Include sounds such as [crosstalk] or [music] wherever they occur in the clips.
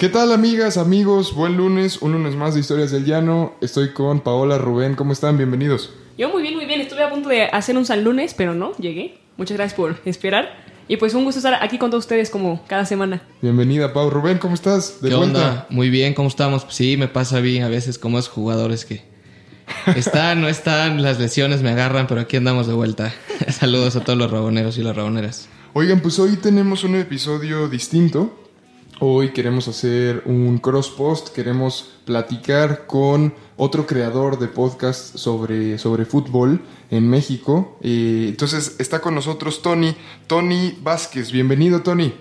¿Qué tal amigas, amigos? Buen lunes, un lunes más de Historias del Llano. Estoy con Paola, Rubén, ¿cómo están? Bienvenidos. Yo muy bien, muy bien. Estuve a punto de hacer un San Lunes, pero no, llegué. Muchas gracias por esperar. Y pues un gusto estar aquí con todos ustedes como cada semana. Bienvenida, Pau. Rubén, ¿cómo estás? De ¿Qué vuelta. onda? Muy bien, ¿cómo estamos? Sí, me pasa bien a veces como esos jugadores que están, no están, las lesiones me agarran, pero aquí andamos de vuelta. [laughs] Saludos a todos los raboneros y las raboneras. Oigan, pues hoy tenemos un episodio distinto. Hoy queremos hacer un cross post, queremos platicar con otro creador de podcast sobre, sobre fútbol en México. Eh, entonces está con nosotros Tony, Tony Vázquez. Bienvenido, Tony.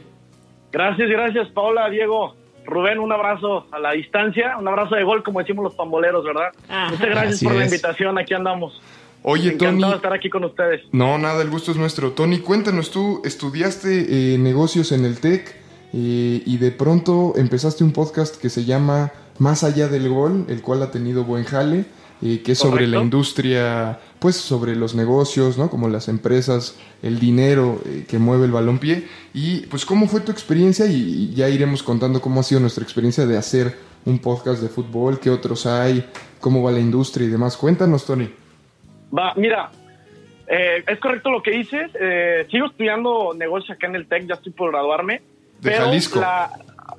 Gracias, gracias, Paola, Diego, Rubén, un abrazo a la distancia, un abrazo de gol, como decimos los pamboleros, ¿verdad? Muchas gracias Así por la es. invitación, aquí andamos. Oye, Tony. Encantado de estar aquí con ustedes. No, nada, el gusto es nuestro. Tony, cuéntanos, tú estudiaste eh, negocios en el TEC eh, y de pronto empezaste un podcast que se llama Más allá del gol, el cual ha tenido buen jale, eh, que es sobre Correcto. la industria, pues sobre los negocios, ¿no? Como las empresas, el dinero eh, que mueve el balompié. Y pues, ¿cómo fue tu experiencia? Y, y ya iremos contando cómo ha sido nuestra experiencia de hacer un podcast de fútbol, qué otros hay, cómo va la industria y demás. Cuéntanos, Tony. Va, mira, eh, es correcto lo que dices, eh, sigo estudiando negocios acá en el TEC, ya estoy por graduarme. De pero Jalisco. la-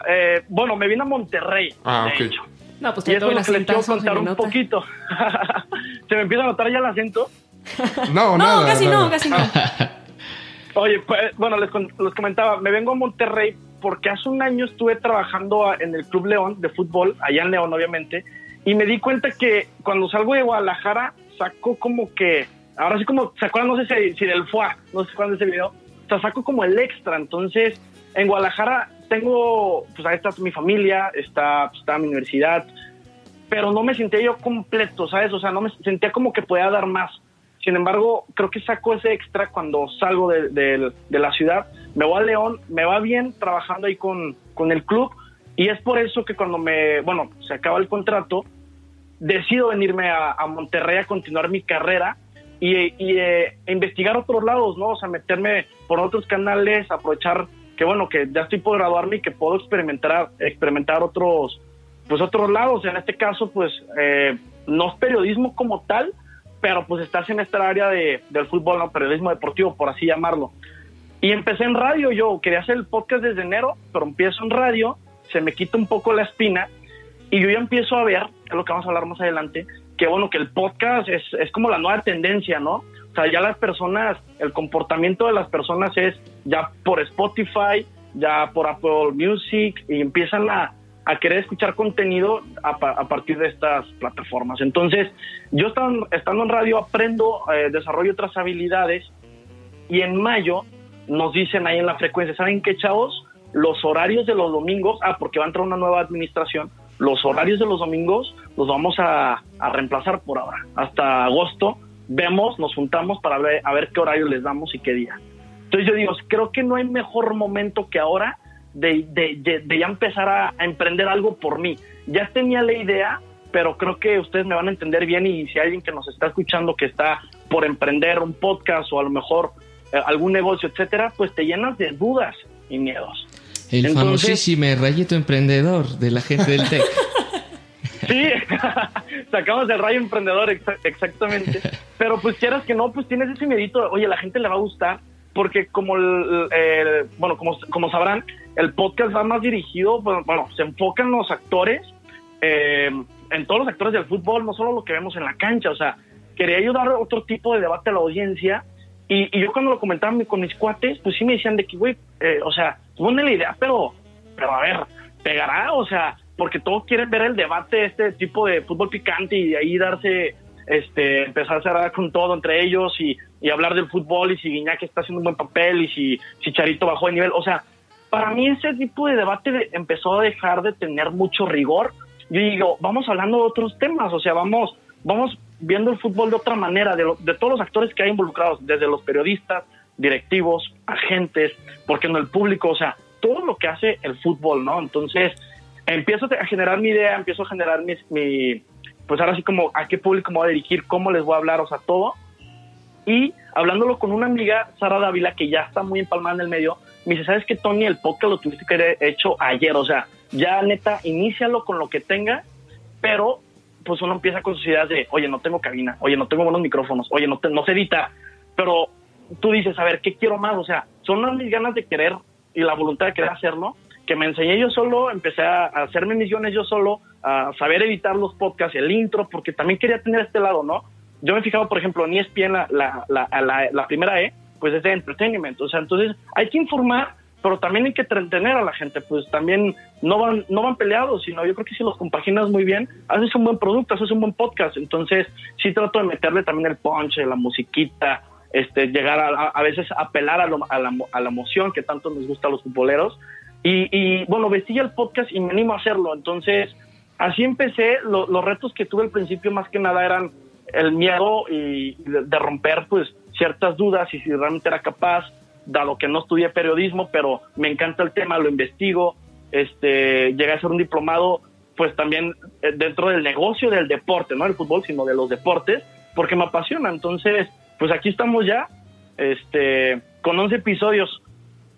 eh, bueno, me vine a Monterrey, Ah, de ok. hecho. No, pues Y te eso es lo que les quiero contar un poquito. [laughs] ¿Se me empieza a notar ya el acento? [laughs] No, No, nada. casi nada. no, casi no. [laughs] Oye, pues, bueno, les, comentaba, me vengo a Monterrey porque hace un año estuve trabajando en el Club León de fútbol, allá en León, obviamente, y me di cuenta que cuando salgo de Guadalajara, saco como que, ahora sí como, ¿se acuerdan? No sé si, si del FUA, no sé cuándo ese video, o sea, saco como el extra, entonces, en Guadalajara tengo, pues ahí está mi familia, está, pues, está mi universidad, pero no me sentía yo completo, ¿sabes? O sea, no me sentía como que podía dar más. Sin embargo, creo que saco ese extra cuando salgo de, de- de la ciudad. Me voy a León, me va bien trabajando ahí con, con el club y es por eso que cuando me, bueno, se acaba el contrato, decido venirme a, a Monterrey a continuar mi carrera y, y, eh, investigar otros lados, ¿no? O sea, meterme por otros canales, aprovechar que, bueno, que ya estoy por graduarme y que puedo experimentar, experimentar otros, pues otros lados. En este caso, pues, eh, no es periodismo como tal, pero pues estás en esta área de, del fútbol, ¿no? periodismo deportivo, por así llamarlo. Y empecé en radio, yo quería hacer el podcast desde enero, pero empiezo en radio, se me quita un poco la espina y yo ya empiezo a ver, es lo que vamos a hablar más adelante, que bueno, que el podcast es, es como la nueva tendencia, ¿no? O sea, ya las personas, el comportamiento de las personas es ya por Spotify, ya por Apple Music y empiezan a, a querer escuchar contenido a, pa- a partir de estas plataformas. Entonces, yo estando, estando en radio aprendo, eh, desarrollo otras habilidades y en mayo nos dicen ahí en la frecuencia, ¿saben qué, chavos? Los horarios de los domingos, ah, porque va a entrar una nueva administración, los horarios de los domingos los vamos a, a reemplazar por ahora. Hasta agosto vemos, nos juntamos para ver, a ver qué horario les damos y qué día. Entonces yo digo, creo que no hay mejor momento que ahora de, de- de- de ya empezar a, a emprender algo por mí. Ya tenía la idea, pero creo que ustedes me van a entender bien y si hay alguien que nos está escuchando que está por emprender un podcast o a lo mejor eh, algún negocio, etcétera, pues te llenas de dudas y miedos. El Entonces- famosísimo rayito emprendedor de la gente del TEC. [laughs] Sí, [laughs] sacamos el rayo emprendedor, exa- exactamente. [laughs] Pero pues quieras que no, pues tienes ese miedito, oye, la gente le va a gustar, porque como, el, el- bueno, como, como sabrán, el podcast va más dirigido, bueno, bueno, se enfocan los actores, eh, en todos los actores del fútbol, no solo lo que vemos en la cancha, o sea, quería ayudar a otro tipo de debate a la audiencia. Y, y yo cuando lo comentaba con mis cuates, pues sí me decían de que, güey, eh, o sea, pone la idea, pero, pero a ver, pegará, o sea, porque todos quieren ver el debate de este tipo de fútbol picante y ahí darse, este, empezar a cerrar con todo entre ellos y, y hablar del fútbol y si Guiñac está haciendo un buen papel y si, si Charito bajó de nivel, o sea, para mí ese tipo de debate de- empezó a dejar de tener mucho rigor. Yo digo, vamos hablando de otros temas, o sea, vamos, vamos viendo el fútbol de otra manera, de, de todos los actores que hay involucrados, desde los periodistas, directivos, agentes, porque no el público, o sea, todo lo que hace el fútbol, ¿no? Entonces, empiezo a generar mi idea, empiezo a generar mi, pues ahora sí como a qué público me voy a dirigir, cómo les voy a hablar, o sea, todo. Y hablándolo con una amiga, Sara Dávila, que ya está muy empalmada en el medio, me dice, ¿sabes qué, Tony? El podcast lo tuviste que haber hecho ayer, o sea, ya neta, inícialo con lo que tenga, pero pues uno empieza con sus ideas de, oye, no tengo cabina, oye, no tengo buenos micrófonos, oye, no, te, no sé editar, pero tú dices, a ver, ¿qué quiero más? O sea, son mis ganas de querer y la voluntad de querer hacerlo, que me enseñé yo solo, empecé a, hacerme misiones yo solo, a saber editar los podcasts, el intro, porque también quería tener este lado, ¿no? Yo me he fijado, por ejemplo, en ESPN, la, la, la, la primera E, pues es de entretenimiento, o sea, entonces hay que informar, pero también hay que entretener a la gente, pues también no van, no van peleados, sino yo creo que si los compaginas muy bien, haces un buen producto, haces un buen podcast, entonces sí trato de meterle también el punch, la musiquita, este, llegar a, a veces apelar a, a, la, a la emoción que tanto nos gusta a los futboleros, y, y bueno, vestía el podcast y me animo a hacerlo, entonces así empecé, los retos que tuve al principio más que nada eran el miedo y de, de romper pues ciertas dudas y si realmente era capaz, dado que no estudié periodismo, pero me encanta el tema, lo investigo, este, llegué a ser un diplomado, pues también eh, dentro del negocio del deporte, no del fútbol, sino de los deportes, porque me apasiona. Entonces, pues aquí estamos ya, este, con 11 episodios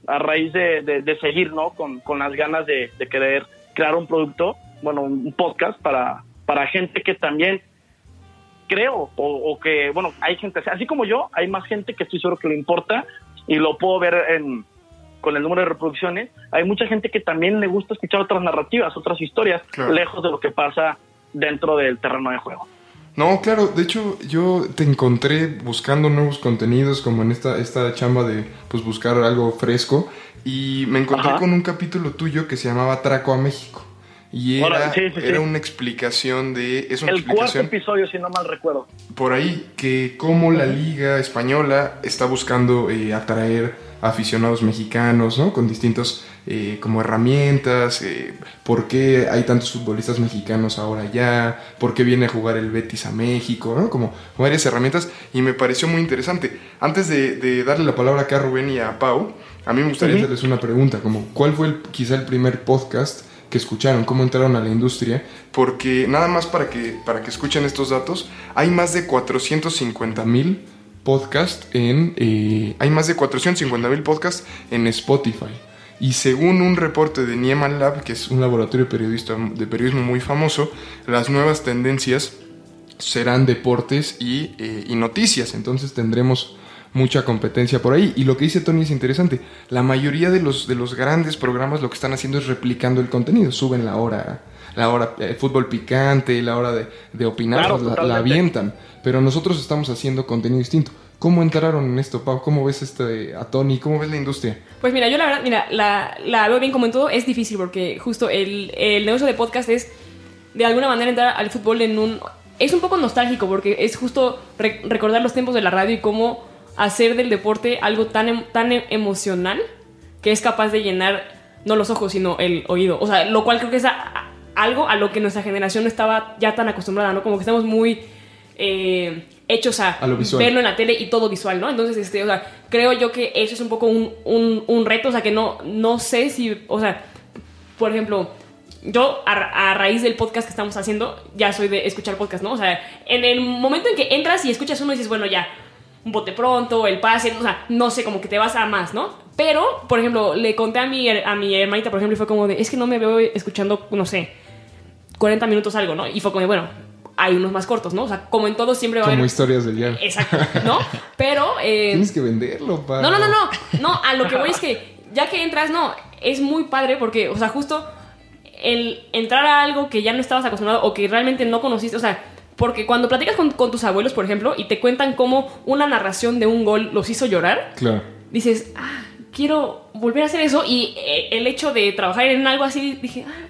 a raíz de, de, de seguir, ¿no? Con, con las ganas de, de, querer crear un producto, bueno, un podcast para, para gente que también creo, o, o, que, bueno, hay gente, así como yo, hay más gente que estoy seguro que le importa y lo puedo ver en, con el número de reproducciones. Hay mucha gente que también le gusta escuchar otras narrativas, otras historias, claro. lejos de lo que pasa dentro del terreno de juego. No, claro, de hecho yo te encontré buscando nuevos contenidos como en esta, esta chamba de pues buscar algo fresco y me encontré Ajá. con un capítulo tuyo que se llamaba Traco a México. Y era, Ahora, sí, sí, era sí. una explicación de... Es una El cuarto explicación episodio, si no mal recuerdo. por ahí que cómo la liga española está buscando eh, atraer aficionados mexicanos, ¿no? Con distintos eh, como herramientas, eh, por qué hay tantos futbolistas mexicanos ahora ya, por qué viene a jugar el Betis a México, ¿no? Como varias herramientas y me pareció muy interesante. Antes de, de darle la palabra acá a Rubén y a Pau, a mí me gustaría Ujú. hacerles una pregunta, como ¿cuál fue el- quizá el primer podcast que escucharon, cómo entraron a la industria, porque nada más para que, para que escuchen estos datos, hay más de 450 mil podcasts en, eh, hay más de 450 mil podcasts en Spotify. Y según un reporte de Nieman Lab, que es un laboratorio periodista, de periodismo muy famoso, las nuevas tendencias serán deportes y, eh, y noticias. Entonces tendremos mucha competencia por ahí. Y lo que dice Tony es interesante. La mayoría de los, de los grandes programas lo que están haciendo es replicando el contenido. Suben la hora, la hora eh, fútbol picante, la hora de, de opinar, Claro, la, la avientan. Pero nosotros estamos haciendo contenido distinto. ¿Cómo entraron en esto, Pau? ¿Cómo ves este, a Tony? ¿Cómo ves la industria? Pues mira, yo la verdad, mira, la, la veo bien como en todo, es difícil porque justo el, el negocio de podcast es de alguna manera entrar al fútbol en un... Es un poco nostálgico porque es justo re- recordar los tiempos de la radio y cómo hacer del deporte algo tan, em- tan em- emocional que es capaz de llenar no los ojos, sino el oído. O sea, lo cual creo que es a- algo a lo que nuestra generación no estaba ya tan acostumbrada, ¿no? Como que estamos muy eh, hechos a, A verlo en la tele y todo visual, ¿no? Entonces, este, o sea, creo yo que eso es un poco un, un, un reto, o sea, que no, no sé si, o sea, por ejemplo, yo a, a raíz del podcast que estamos haciendo, ya soy de escuchar podcast, ¿no? O sea, en el momento en que entras y escuchas uno y dices, bueno, ya, un bote pronto, el pase, o sea, no sé, como que te vas a más, ¿no? Pero, por ejemplo, le conté a mi, a mi hermanita, por ejemplo, y fue como de, es que no me veo escuchando, no sé, 40 minutos algo, ¿no? Y fue como de, bueno, hay unos más cortos, ¿no? O sea, como en todo siempre va a Como historias del día. Exacto, [laughs] ¿no? Pero... eh, Tienes que venderlo, Pau. no, no, no, no. No, a lo que voy es que ya que entras, no, es muy padre porque, o sea, justo el entrar a algo que ya no estabas acostumbrado o que realmente no conociste, o sea, porque cuando platicas con, con tus abuelos, por ejemplo, y te cuentan cómo una narración de un gol los hizo llorar, Claro. dices, ah, quiero volver a hacer eso y eh, el hecho de trabajar en algo así, dije, ah,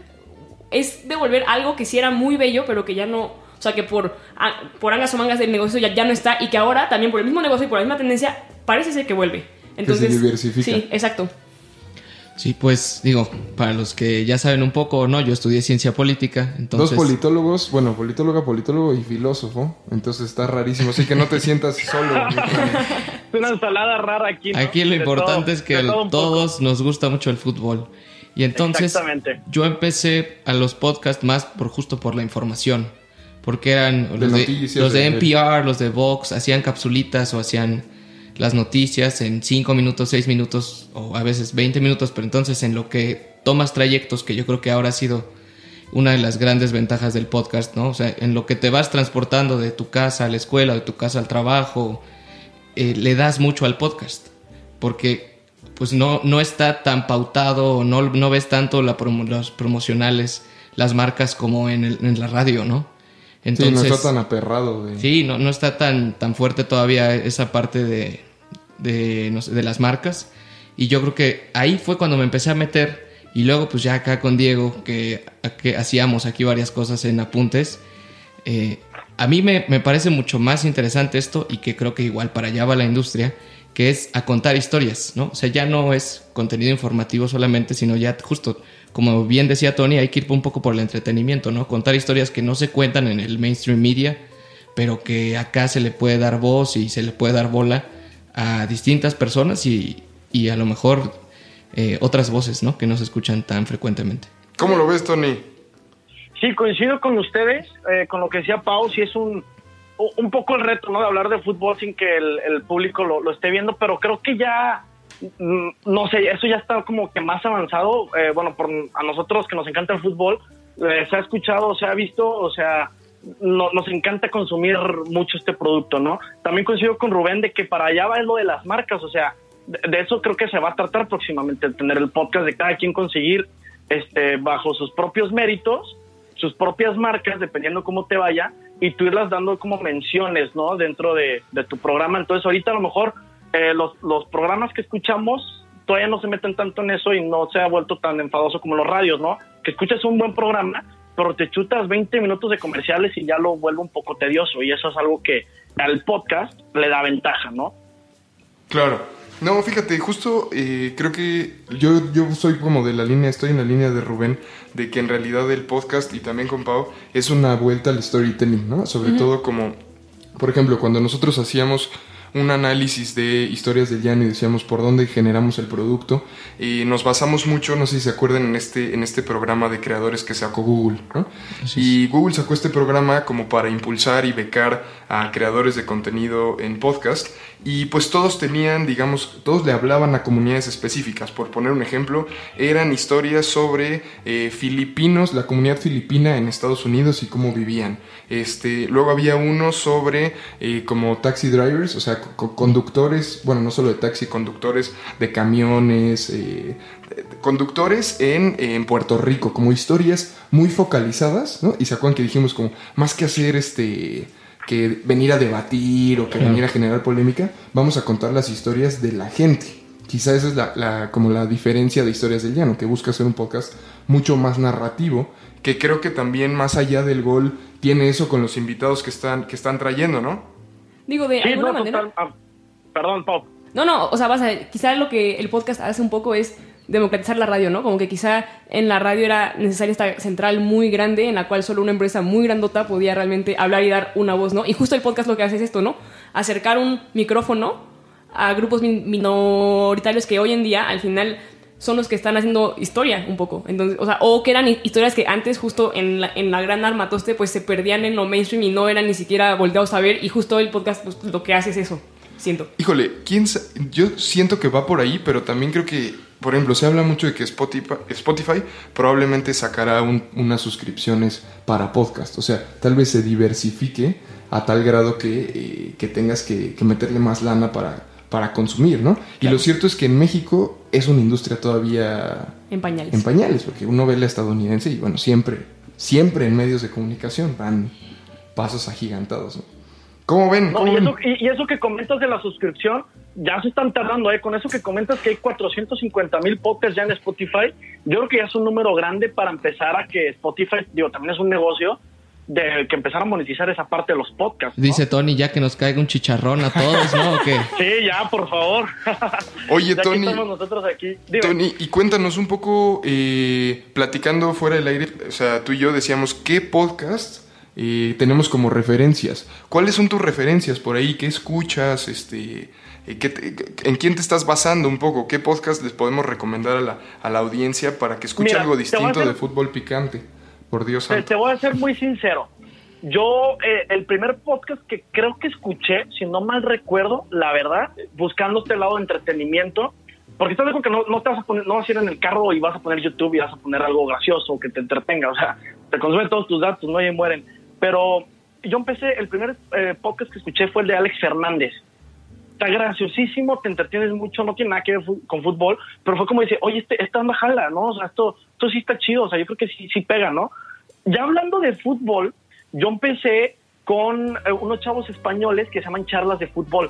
es devolver algo que sí era muy bello, pero que ya no, o sea, que por, ah, por angas o mangas del negocio ya, ya no está y que ahora también por el mismo negocio y por la misma tendencia parece ser que vuelve. Entonces, diversifica. Sí, exacto. Sí, pues digo, para los que ya saben un poco o no, yo estudié ciencia política, entonces... Dos politólogos, bueno, politóloga, politólogo y filósofo, entonces está rarísimo, así que no te sientas solo. [laughs] Es una ensalada rara aquí. ¿no? Aquí lo De importante todo- es que todo poco. todos nos gusta mucho el fútbol. Y entonces yo empecé a los podcasts más por justo por la información, porque eran De los de- NPR, los de Vox, hacían capsulitas o hacían las noticias en 5 minutos, 6 minutos o a veces 20 minutos, pero entonces en lo que tomas trayectos, que yo creo que ahora ha sido una de las grandes ventajas del podcast, ¿no? O sea, en lo que te vas transportando de tu casa a la escuela, de tu casa al trabajo, eh, le das mucho al podcast, porque pues no, no está tan pautado, no, no ves tanto la los promocionales, las marcas como en, en la radio, ¿no? Sí, no Entonces, está tan aperrado. De... Sí, no, no está tan, tan fuerte todavía esa parte de, de, no sé, de las marcas. Y yo creo que ahí fue cuando me empecé a meter. Y luego, pues ya acá con Diego, que, que hacíamos aquí varias cosas en apuntes. eh, a mí me, me parece mucho más interesante esto y que creo que igual para allá va la industria, que es a contar historias, ¿no? O sea, ya no es contenido informativo solamente, sino ya justo, como bien decía Tony, hay que ir un poco por el entretenimiento, ¿no? Contar historias que no se cuentan en el mainstream media, pero que acá se le puede dar voz y se le puede dar bola a distintas personas y, y a lo mejor eh, otras voces, ¿no? Que no se escuchan tan frecuentemente. ¿Cómo lo ves, Tony? Sí, coincido con ustedes, eh, con lo que decía Pau, sí es un, un poco el reto, ¿no? De hablar de fútbol sin que el, el público lo, lo esté viendo, pero creo que ya, no sé, eso ya está como que más avanzado. Eh, bueno, por, a nosotros que nos encanta el fútbol, eh, se ha escuchado, se ha visto, o sea, no- nos encanta consumir mucho este producto, ¿no? También coincido con Rubén de que para allá va lo de las marcas, o sea, de, eso creo que se va a tratar próximamente, tener el podcast de cada quien conseguir este, bajo sus propios méritos sus propias marcas, dependiendo cómo te vaya, y tú irlas dando como menciones, ¿no? Dentro de, de tu programa. Entonces, ahorita a lo mejor eh, los, los programas que escuchamos todavía no se meten tanto en eso y no se ha vuelto tan enfadoso como los radios, ¿no? Que escuchas un buen programa, pero te chutas 20 minutos de comerciales y ya lo vuelve un poco tedioso, y eso es algo que al podcast le da ventaja, ¿no? Claro. No, fíjate, justo eh, creo que yo, yo soy como de la línea, estoy en la línea de Rubén, de que en realidad el podcast y también con Pau es una vuelta al storytelling, ¿no? Sobre todo como, por ejemplo, cuando nosotros hacíamos un análisis de historias del llano y decíamos por dónde generamos el producto, y nos basamos mucho, no sé si se acuerdan, en este, en este programa de creadores que sacó Google, ¿no? Y Google sacó este programa como para impulsar y becar a creadores de contenido en podcast. Y pues todos tenían, digamos, todos le hablaban a comunidades específicas. Por poner un ejemplo, eran historias sobre eh, filipinos, la comunidad filipina en Estados Unidos y cómo vivían. Este, luego había uno sobre eh, como taxi drivers, o sea, co- conductores, bueno, no solo de taxi, conductores de camiones, eh, conductores en, en Puerto Rico, como historias muy focalizadas, ¿no? Y se acuerdan que dijimos como, más que hacer este que venir a debatir o que Claro. venir a generar polémica, vamos a contar las historias de la gente. Quizá esa es la, la- como la diferencia de Historias del Llano, que busca hacer un podcast mucho más narrativo, que creo que también más allá del gol tiene eso con los invitados que están, que están trayendo, ¿no? Digo, de Sí, alguna no, manera. total- ah, perdón, Pau. No, no, o sea, vas a, quizá lo que el podcast hace un poco es democratizar la radio, ¿no? Como que quizá en la radio era necesaria esta central muy grande en la cual solo una empresa muy grandota podía realmente hablar y dar una voz, ¿no? Y justo el podcast lo que hace es esto, ¿no? Acercar un micrófono a grupos min- minoritarios que hoy en día al final son los que están haciendo historia un poco. Entonces, o sea, o que eran hi- historias que antes justo en la, en la gran armatoste pues se perdían en lo mainstream y no eran ni siquiera volteados a ver y justo el podcast pues, lo que hace es eso, siento. Híjole, ¿quién yo siento que va por ahí, pero también creo que, por ejemplo, se habla mucho de que Spotify, Spotify probablemente sacará un- unas suscripciones para podcast. O sea, tal vez se diversifique a tal grado que, eh, que tengas que, que meterle más lana para, para consumir, ¿no? Y lo cierto es que en México es una industria todavía En pañales. en pañales, porque uno ve la estadounidense y bueno, siempre, siempre en medios de comunicación van pasos agigantados, ¿no? ¿Cómo ven? No, ¿Cómo y, ven? eso, y, y eso que comentas de la suscripción, ya se están tardando, ¿eh? Con eso que comentas que hay 450 mil podcasts ya en Spotify, yo creo que ya es un número grande para empezar a que Spotify, digo, también es un negocio, de que empezaran a monetizar esa parte de los podcasts. ¿no? Dice Tony, ya que nos caiga un chicharrón a todos, ¿no? ¿O qué? Sí, ya, por favor. [laughs] Oye, Ya Tony. estamos nosotros aquí. Dime. Tony, y cuéntanos un poco, eh, platicando fuera del aire, o sea, tú y yo decíamos, ¿qué podcast eh, tenemos como referencias? ¿Cuáles son tus referencias por ahí? ¿Qué escuchas? Este, eh, ¿qué te- ¿En quién te estás basando un poco? ¿Qué podcast les podemos recomendar a la, a la audiencia para que escuche Mira, algo distinto de fútbol picante? Por Dios Te, santo. te voy a ser muy sincero. Yo, eh, el primer podcast que creo que escuché, si no mal recuerdo, la verdad, buscando este lado de entretenimiento, porque estás de que no, no te vas a poner, no vas a ir en el carro y vas a poner YouTube y vas a poner algo gracioso que te entretenga, o sea, te consume todos tus datos, no y mueren. Pero yo empecé, el primer eh, podcast que escuché fue el de Alex Fernández. Está graciosísimo, te entretienes mucho, no tiene nada que ver con fútbol, pero fue como dice, oye, este, esta anda jala, ¿no? O sea, esto, esto sí está chido, o sea, yo creo que sí, sí pega, ¿no? Ya hablando de fútbol, yo empecé con eh, unos chavos españoles que se llaman charlas de fútbol.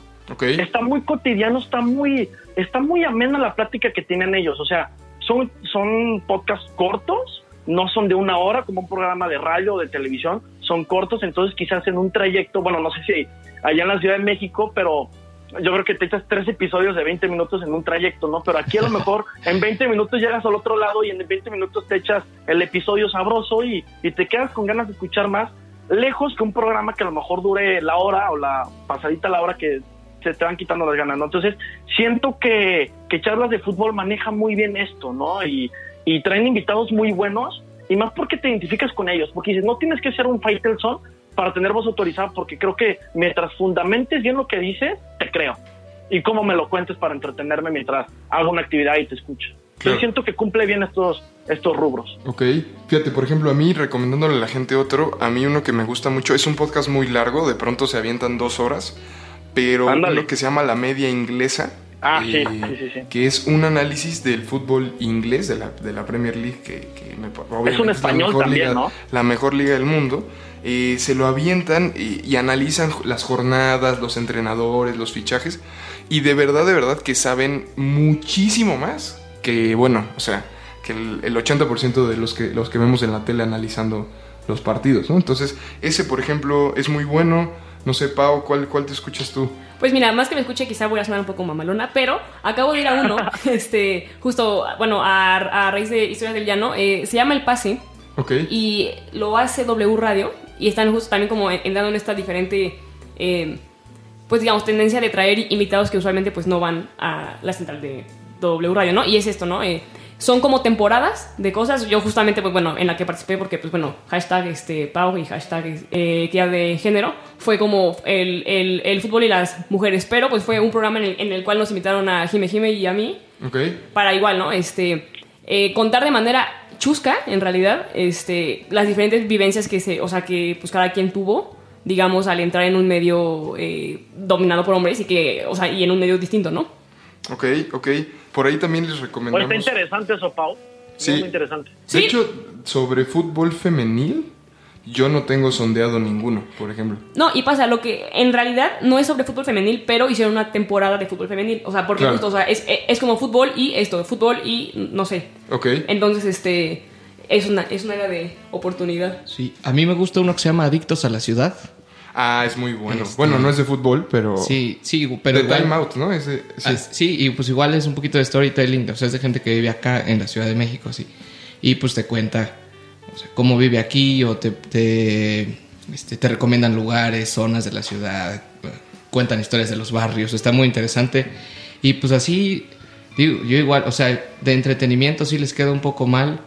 Está muy cotidiano, está muy, está muy amena la plática que tienen ellos. O sea, son, son podcasts cortos, no son de una hora como un programa de radio o de televisión, son cortos, entonces quizás en un trayecto, bueno, no sé si allá en la Ciudad de México, pero yo creo que te echas tres episodios de 20 minutos en un trayecto, ¿no? Pero aquí a lo [laughs] mejor en 20 minutos llegas al otro lado y en 20 minutos te echas el episodio sabroso y, y te quedas con ganas de escuchar más, lejos que un programa que a lo mejor dure la hora o la pasadita la hora que se te van quitando las ganas, ¿no? Entonces, siento que, que Charlas de Fútbol maneja muy bien esto, ¿no? Y, y traen invitados muy buenos, y más porque te identificas con ellos, porque dices, no tienes que ser un Faitelson para tener voz autorizada, porque creo que mientras fundamentes bien lo que dices, te creo. Y cómo me lo cuentes para entretenerme mientras hago una actividad y te escucho. Claro. Yo siento que cumple bien estos, estos rubros. Ok, fíjate, por ejemplo, a mí, recomendándole a la gente otro, a mí uno que me gusta mucho, es un podcast muy largo, de pronto se avientan dos horas, pero Ándale. uno que se llama La Media Inglesa, Ah, eh, sí, sí, que es un análisis del fútbol inglés, de la, de la Premier League, que, que me, obviamente un la español mejor también, liga- ¿no? La mejor liga del mundo. eh, se lo avientan y, y analizan las jornadas, los entrenadores, los fichajes, y de verdad, de verdad que saben muchísimo más que, bueno, o sea, que el, el 80% de los que, los que vemos en la tele analizando los partidos, ¿no? Entonces, ese, por ejemplo, es muy bueno. No sé, Pau, ¿cuál, cuál te escuchas tú? Pues mira, más que me escuche, quizá voy a sonar un poco mamalona, pero acabo de ir a uno, [laughs] este, justo, bueno, a, a raíz de Historias del Llano, eh, se llama El Pase Ok. y lo hace W Radio y están justo también como entrando en esta diferente, eh, pues digamos, tendencia de traer invitados que usualmente pues no van a la central de W Radio, ¿no? Y es esto, ¿no? Eh, son como temporadas de cosas. Yo justamente, pues bueno, en la que participé porque, pues bueno, hashtag este, Pau y hashtag eh, de género, fue como el, el, el fútbol y las mujeres. Pero pues fue un programa en el, en el cual nos invitaron a Jime Jime y a mí Ok. para igual, ¿no? Este, eh, contar de manera chusca, en realidad, este, las diferentes vivencias que se, o sea, que pues cada quien tuvo, digamos, al entrar en un medio eh, dominado por hombres y que, o sea, y en un medio distinto, ¿no? Ok, ok. Por ahí también les recomendamos. está interesante eso, Pau. Sí. Muy interesante. De Sí. hecho, sobre fútbol femenil, yo no tengo sondeado ninguno, por ejemplo. No, y pasa, lo que en realidad no es sobre fútbol femenil, pero hicieron una temporada de fútbol femenil. O sea, porque Claro. justo, o sea, es, es como fútbol y esto, fútbol y no sé. Ok. Entonces, este, es una, es una era de oportunidad. Sí, a mí me gusta uno que se llama Adictos a la Ciudad. Ah, es muy bueno. Este- Bueno, no es de fútbol, pero. Sí, sí, pero de igual- Time Out, ¿no? Ah, sí, y pues igual es un poquito de storytelling, o sea, es de gente que vive acá en la Ciudad de México, así. Y pues te cuenta o sea, cómo vive aquí o te, te, este, te recomiendan lugares, zonas de la ciudad, cuentan historias de los barrios, está muy interesante. Y pues así, digo, yo igual, o sea, de entretenimiento sí les queda un poco mal.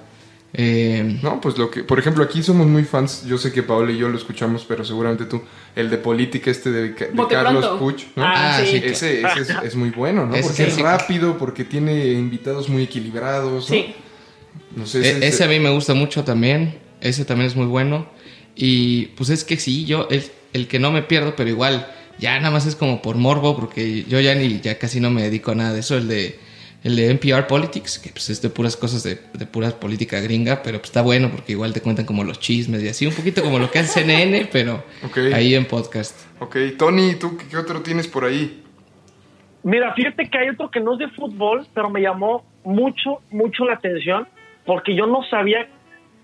Eh, No, pues lo que. Por ejemplo, aquí somos muy fans. Yo sé que Paola y yo lo escuchamos, pero seguramente tú. El de política, este de, Carlos pronto. Puch, ¿no? Ah, Ah, sí. Ese, ese es, es muy bueno, ¿no? Ese Porque sí, es sí. rápido, porque tiene invitados muy equilibrados. ¿no? Sí. No sé, E- ese, ese a mí me gusta mucho también. Ese también es muy bueno. Y pues es que sí, yo el, el que no me pierdo, pero igual ya nada más es como por morbo, porque yo ya ni ya casi no me dedico a nada de eso. El de el de NPR Politics, que pues es de puras cosas de, de pura política gringa, pero pues está bueno porque igual te cuentan como los chismes y así, un poquito como lo que hace CNN, [laughs] pero ahí en podcast. Ok, Tony, ¿tú qué otro tienes por ahí? Mira, fíjate que hay otro que no es de fútbol, pero me llamó mucho, mucho la atención porque yo no sabía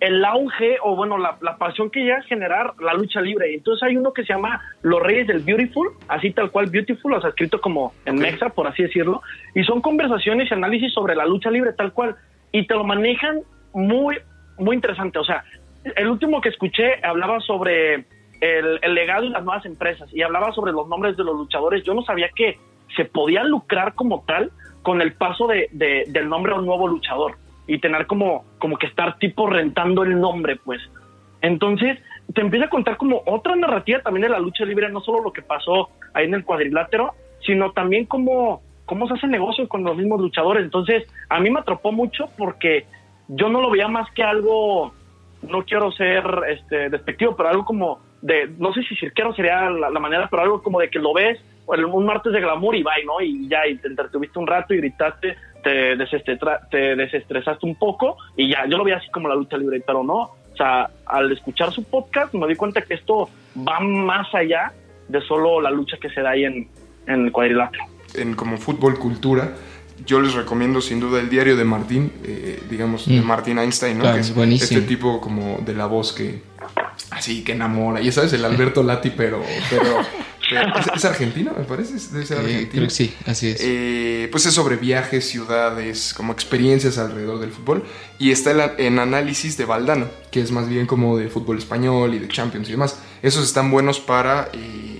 el auge o bueno, la, la, pasión que llega a generar la lucha libre. Entonces hay uno que se llama Los Reyes del Beautiful, así tal cual Beautiful, o sea, escrito como en Mexa, por así decirlo, y son conversaciones y análisis sobre la lucha libre tal cual, y te lo manejan muy, muy interesante. O sea, el último que escuché hablaba sobre el, el legado y las nuevas empresas, y hablaba sobre los nombres de los luchadores. Yo no sabía que se podía lucrar como tal con el paso de, de, del nombre a un nuevo luchador y tener como, como que estar tipo rentando el nombre, pues. Entonces, te empieza a contar como otra narrativa también de la lucha libre, no solo lo que pasó ahí en el cuadrilátero, sino también cómo, cómo se hace negocio con los mismos luchadores. Entonces, a mí me atrapó mucho porque yo no lo veía más que algo, no quiero ser este, despectivo, pero algo como de, no sé si cirquero sería la, la manera, pero algo como de que lo ves un martes de glamour y bye, ¿no? Y ya, y te entretuviste un rato y gritaste, te, te desestresaste un poco y ya, yo lo vi así como la lucha libre, pero no, o sea, al escuchar su podcast me di cuenta que esto va más allá de solo la lucha que se da ahí en, en el cuadrilátero. En como fútbol cultura, yo les recomiendo sin duda el diario de Martín, eh, digamos, mm. de Martín Einstein, ¿no? Claro, que es buenísimo. Este tipo como de la voz que así que enamora. Y sabes, el Alberto Lati, pero, pero [laughs] [laughs] ¿Es, ¿Es, argentino, me parece? Debe ser argentino. creo que sí, así es. Eh, pues es sobre viajes, ciudades, como experiencias alrededor del fútbol. Y está en, análisis de Valdano, que es más bien como de fútbol español y de Champions y demás. Esos están buenos para... Eh,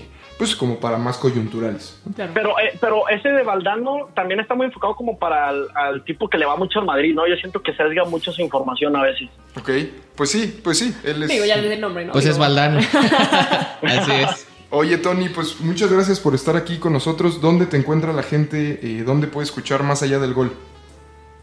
pues como para más coyunturales. Pero, eh, pero ese de Valdano también está muy enfocado como para el, al tipo que le va mucho al Madrid, ¿no? Yo siento que se sesga mucho su información a veces. Ok, pues sí, pues sí. Él es... Digo, ya desde el nombre, ¿no? Pues Digo, es Valdano. [laughs] Así es. Oye, Tony, pues muchas gracias por estar aquí con nosotros. ¿Dónde te encuentra la gente? Eh, ¿Dónde puede escuchar más allá del gol?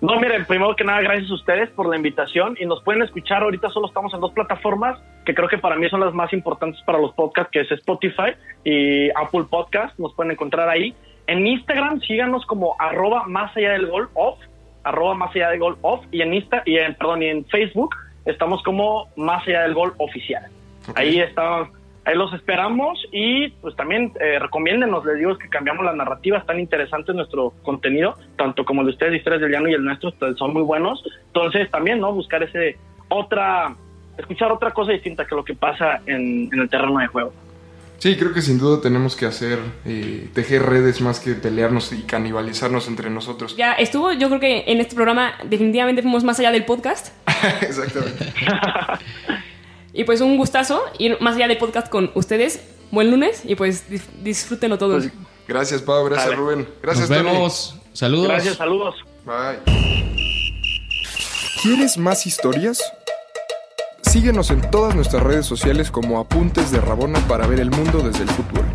No, miren, primero que nada, gracias a ustedes por la invitación y nos pueden escuchar. Ahorita solo estamos en dos plataformas que creo que para mí son las más importantes para los podcasts, que es Spotify y Apple Podcast. Nos pueden encontrar ahí. En Instagram, síganos como arroba más allá del gol off, arroba más allá del gol off, y en Insta, y en, perdón, y en Facebook estamos como más allá del gol oficial. Okay. Ahí está Ahí los esperamos y pues también eh, recomiéndenos, les digo que cambiamos la narrativa, están interesantes nuestro contenido, tanto como el de ustedes, Historias del Llano y el nuestro, pues, son muy buenos. Entonces también, ¿no? Buscar ese otra, escuchar otra cosa distinta que lo que pasa en, en el terreno de juego. Sí, creo que sin duda tenemos que hacer, eh, tejer redes más que pelearnos y canibalizarnos entre nosotros. Ya estuvo, yo creo que en este programa definitivamente fuimos más allá del podcast. [laughs] Exactamente. [laughs] Y pues un gustazo ir más allá del podcast con ustedes. Buen lunes y pues disfrútenlo todos. Pues, gracias, Pau. Gracias. Rubén. Gracias, Nos vemos. Tony. Saludos. Gracias, saludos. Bye. ¿Quieres más historias? Síguenos en todas nuestras redes sociales como Apuntes de Rabona para ver el mundo desde el fútbol.